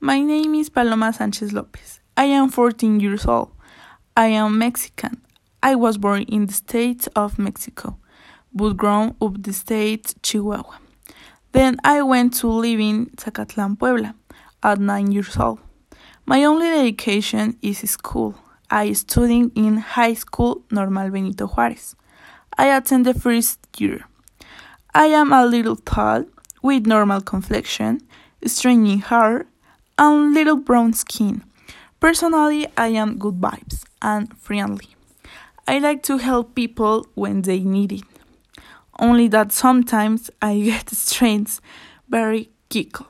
My name is Paloma Sanchez Lopez. I am 14 years old. I am Mexican. I was born in the state of Mexico, but grown up the state Chihuahua. Then I went to live in Zacatlan, Puebla, at 9 years old. My only education is school. I studied in high school Normal Benito Juarez. I attend the first year. I am a little tall, with normal complexion, stringy hair, and little brown skin. Personally, I am good vibes and friendly. I like to help people when they need it. Only that sometimes I get strange, very kickle.